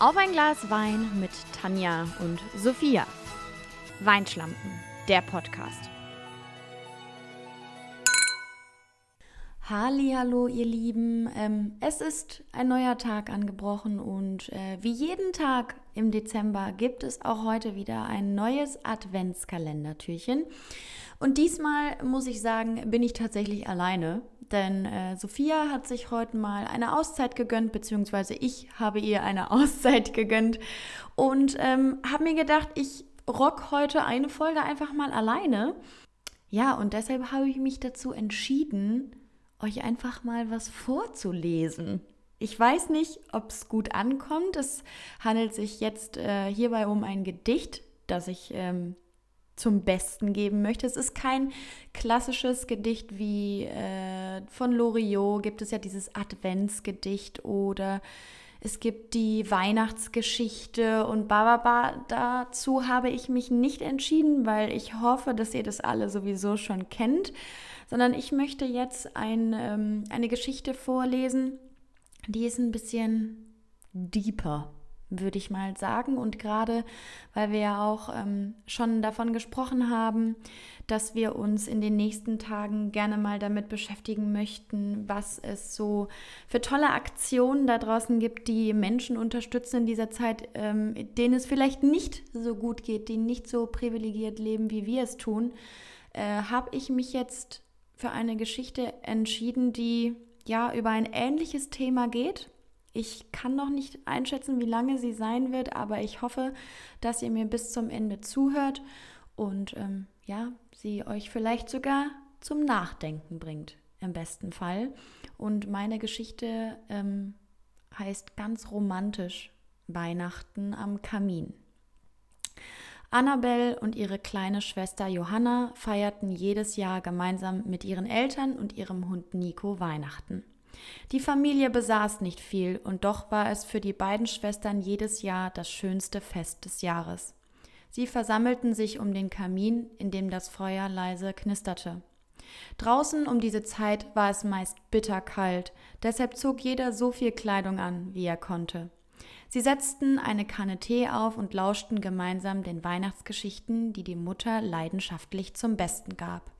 Auf ein Glas Wein mit Tanja und Sophia. Weinschlampen, der Podcast. Hallo, ihr Lieben. Ähm, es ist ein neuer Tag angebrochen und äh, wie jeden Tag im Dezember gibt es auch heute wieder ein neues Adventskalendertürchen. Und diesmal muss ich sagen, bin ich tatsächlich alleine, denn äh, Sophia hat sich heute mal eine Auszeit gegönnt, beziehungsweise ich habe ihr eine Auszeit gegönnt und ähm, habe mir gedacht, ich rock heute eine Folge einfach mal alleine. Ja, und deshalb habe ich mich dazu entschieden, euch einfach mal was vorzulesen. Ich weiß nicht, ob es gut ankommt. Es handelt sich jetzt äh, hierbei um ein Gedicht, das ich ähm, zum Besten geben möchte. Es ist kein klassisches Gedicht wie äh, von Loriot, gibt es ja dieses Adventsgedicht oder es gibt die Weihnachtsgeschichte und bababa. Dazu habe ich mich nicht entschieden, weil ich hoffe, dass ihr das alle sowieso schon kennt sondern ich möchte jetzt ein, ähm, eine Geschichte vorlesen, die ist ein bisschen deeper, würde ich mal sagen. Und gerade weil wir ja auch ähm, schon davon gesprochen haben, dass wir uns in den nächsten Tagen gerne mal damit beschäftigen möchten, was es so für tolle Aktionen da draußen gibt, die Menschen unterstützen in dieser Zeit, ähm, denen es vielleicht nicht so gut geht, die nicht so privilegiert leben, wie wir es tun, äh, habe ich mich jetzt für eine Geschichte entschieden, die ja über ein ähnliches Thema geht. Ich kann noch nicht einschätzen, wie lange sie sein wird, aber ich hoffe, dass ihr mir bis zum Ende zuhört und ähm, ja, sie euch vielleicht sogar zum Nachdenken bringt, im besten Fall. Und meine Geschichte ähm, heißt ganz romantisch Weihnachten am Kamin. Annabelle und ihre kleine Schwester Johanna feierten jedes Jahr gemeinsam mit ihren Eltern und ihrem Hund Nico Weihnachten. Die Familie besaß nicht viel, und doch war es für die beiden Schwestern jedes Jahr das schönste Fest des Jahres. Sie versammelten sich um den Kamin, in dem das Feuer leise knisterte. Draußen um diese Zeit war es meist bitterkalt, deshalb zog jeder so viel Kleidung an, wie er konnte. Sie setzten eine Kanne Tee auf und lauschten gemeinsam den Weihnachtsgeschichten, die die Mutter leidenschaftlich zum Besten gab.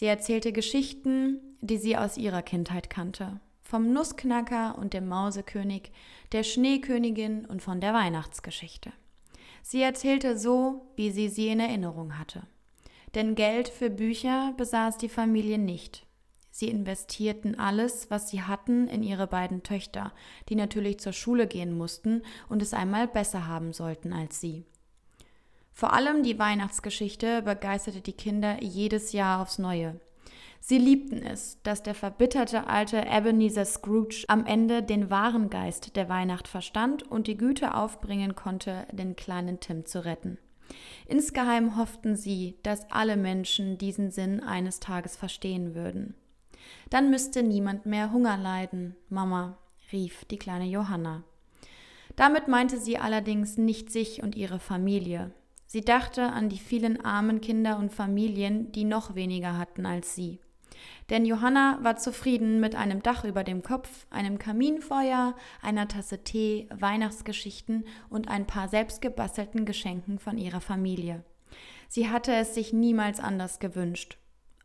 Sie erzählte Geschichten, die sie aus ihrer Kindheit kannte. Vom Nussknacker und dem Mausekönig, der Schneekönigin und von der Weihnachtsgeschichte. Sie erzählte so, wie sie sie in Erinnerung hatte. Denn Geld für Bücher besaß die Familie nicht. Sie investierten alles, was sie hatten, in ihre beiden Töchter, die natürlich zur Schule gehen mussten und es einmal besser haben sollten als sie. Vor allem die Weihnachtsgeschichte begeisterte die Kinder jedes Jahr aufs Neue. Sie liebten es, dass der verbitterte alte Ebenezer Scrooge am Ende den wahren Geist der Weihnacht verstand und die Güte aufbringen konnte, den kleinen Tim zu retten. Insgeheim hofften sie, dass alle Menschen diesen Sinn eines Tages verstehen würden. Dann müsste niemand mehr Hunger leiden, Mama, rief die kleine Johanna. Damit meinte sie allerdings nicht sich und ihre Familie. Sie dachte an die vielen armen Kinder und Familien, die noch weniger hatten als sie. Denn Johanna war zufrieden mit einem Dach über dem Kopf, einem Kaminfeuer, einer Tasse Tee, Weihnachtsgeschichten und ein paar selbstgebastelten Geschenken von ihrer Familie. Sie hatte es sich niemals anders gewünscht.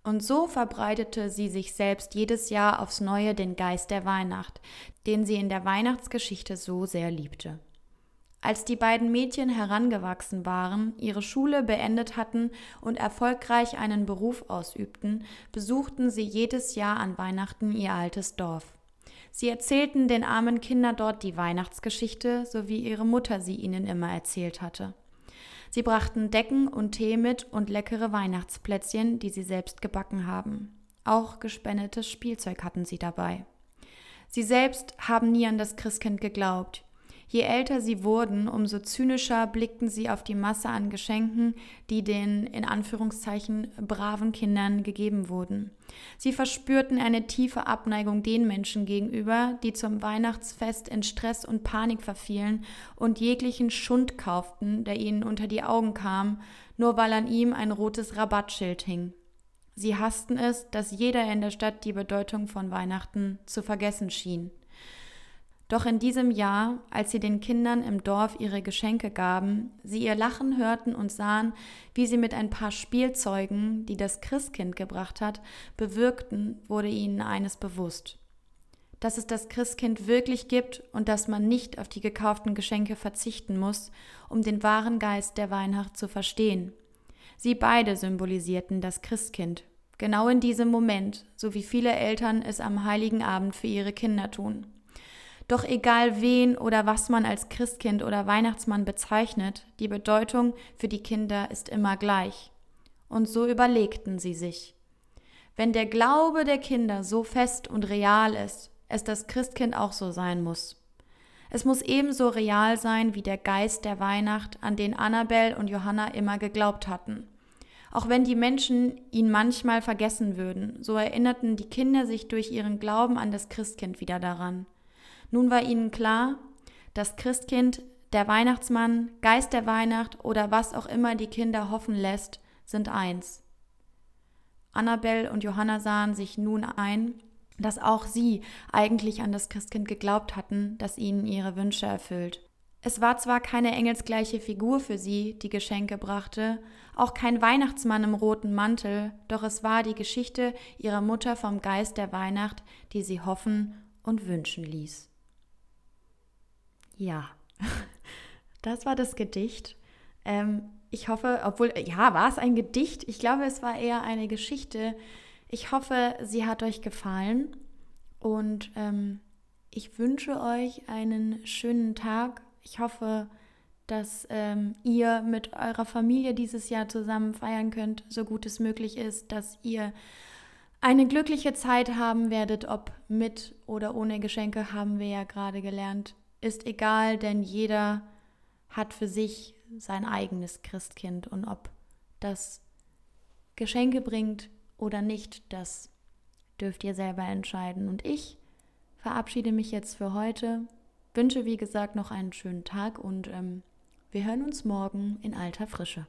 Und so verbreitete sie sich selbst jedes Jahr aufs neue den Geist der Weihnacht, den sie in der Weihnachtsgeschichte so sehr liebte. Als die beiden Mädchen herangewachsen waren, ihre Schule beendet hatten und erfolgreich einen Beruf ausübten, besuchten sie jedes Jahr an Weihnachten ihr altes Dorf. Sie erzählten den armen Kindern dort die Weihnachtsgeschichte, so wie ihre Mutter sie ihnen immer erzählt hatte. Sie brachten Decken und Tee mit und leckere Weihnachtsplätzchen, die sie selbst gebacken haben. Auch gespendetes Spielzeug hatten sie dabei. Sie selbst haben nie an das Christkind geglaubt. Je älter sie wurden, umso zynischer blickten sie auf die Masse an Geschenken, die den in Anführungszeichen braven Kindern gegeben wurden. Sie verspürten eine tiefe Abneigung den Menschen gegenüber, die zum Weihnachtsfest in Stress und Panik verfielen und jeglichen Schund kauften, der ihnen unter die Augen kam, nur weil an ihm ein rotes Rabattschild hing. Sie hassten es, dass jeder in der Stadt die Bedeutung von Weihnachten zu vergessen schien. Doch in diesem Jahr, als sie den Kindern im Dorf ihre Geschenke gaben, sie ihr Lachen hörten und sahen, wie sie mit ein paar Spielzeugen, die das Christkind gebracht hat, bewirkten, wurde ihnen eines bewusst. Dass es das Christkind wirklich gibt und dass man nicht auf die gekauften Geschenke verzichten muss, um den wahren Geist der Weihnacht zu verstehen. Sie beide symbolisierten das Christkind, genau in diesem Moment, so wie viele Eltern es am heiligen Abend für ihre Kinder tun. Doch egal wen oder was man als Christkind oder Weihnachtsmann bezeichnet, die Bedeutung für die Kinder ist immer gleich. Und so überlegten sie sich. Wenn der Glaube der Kinder so fest und real ist, es das Christkind auch so sein muss. Es muss ebenso real sein wie der Geist der Weihnacht, an den Annabel und Johanna immer geglaubt hatten. Auch wenn die Menschen ihn manchmal vergessen würden, so erinnerten die Kinder sich durch ihren Glauben an das Christkind wieder daran. Nun war ihnen klar, das Christkind, der Weihnachtsmann, Geist der Weihnacht oder was auch immer die Kinder hoffen lässt, sind eins. Annabel und Johanna sahen sich nun ein, dass auch sie eigentlich an das Christkind geglaubt hatten, das ihnen ihre Wünsche erfüllt. Es war zwar keine engelsgleiche Figur für sie, die Geschenke brachte, auch kein Weihnachtsmann im roten Mantel, doch es war die Geschichte ihrer Mutter vom Geist der Weihnacht, die sie hoffen und wünschen ließ. Ja, das war das Gedicht. Ähm, ich hoffe, obwohl, ja, war es ein Gedicht? Ich glaube, es war eher eine Geschichte. Ich hoffe, sie hat euch gefallen und ähm, ich wünsche euch einen schönen Tag. Ich hoffe, dass ähm, ihr mit eurer Familie dieses Jahr zusammen feiern könnt, so gut es möglich ist, dass ihr eine glückliche Zeit haben werdet, ob mit oder ohne Geschenke, haben wir ja gerade gelernt ist egal, denn jeder hat für sich sein eigenes Christkind und ob das Geschenke bringt oder nicht, das dürft ihr selber entscheiden. Und ich verabschiede mich jetzt für heute, wünsche wie gesagt noch einen schönen Tag und ähm, wir hören uns morgen in alter Frische.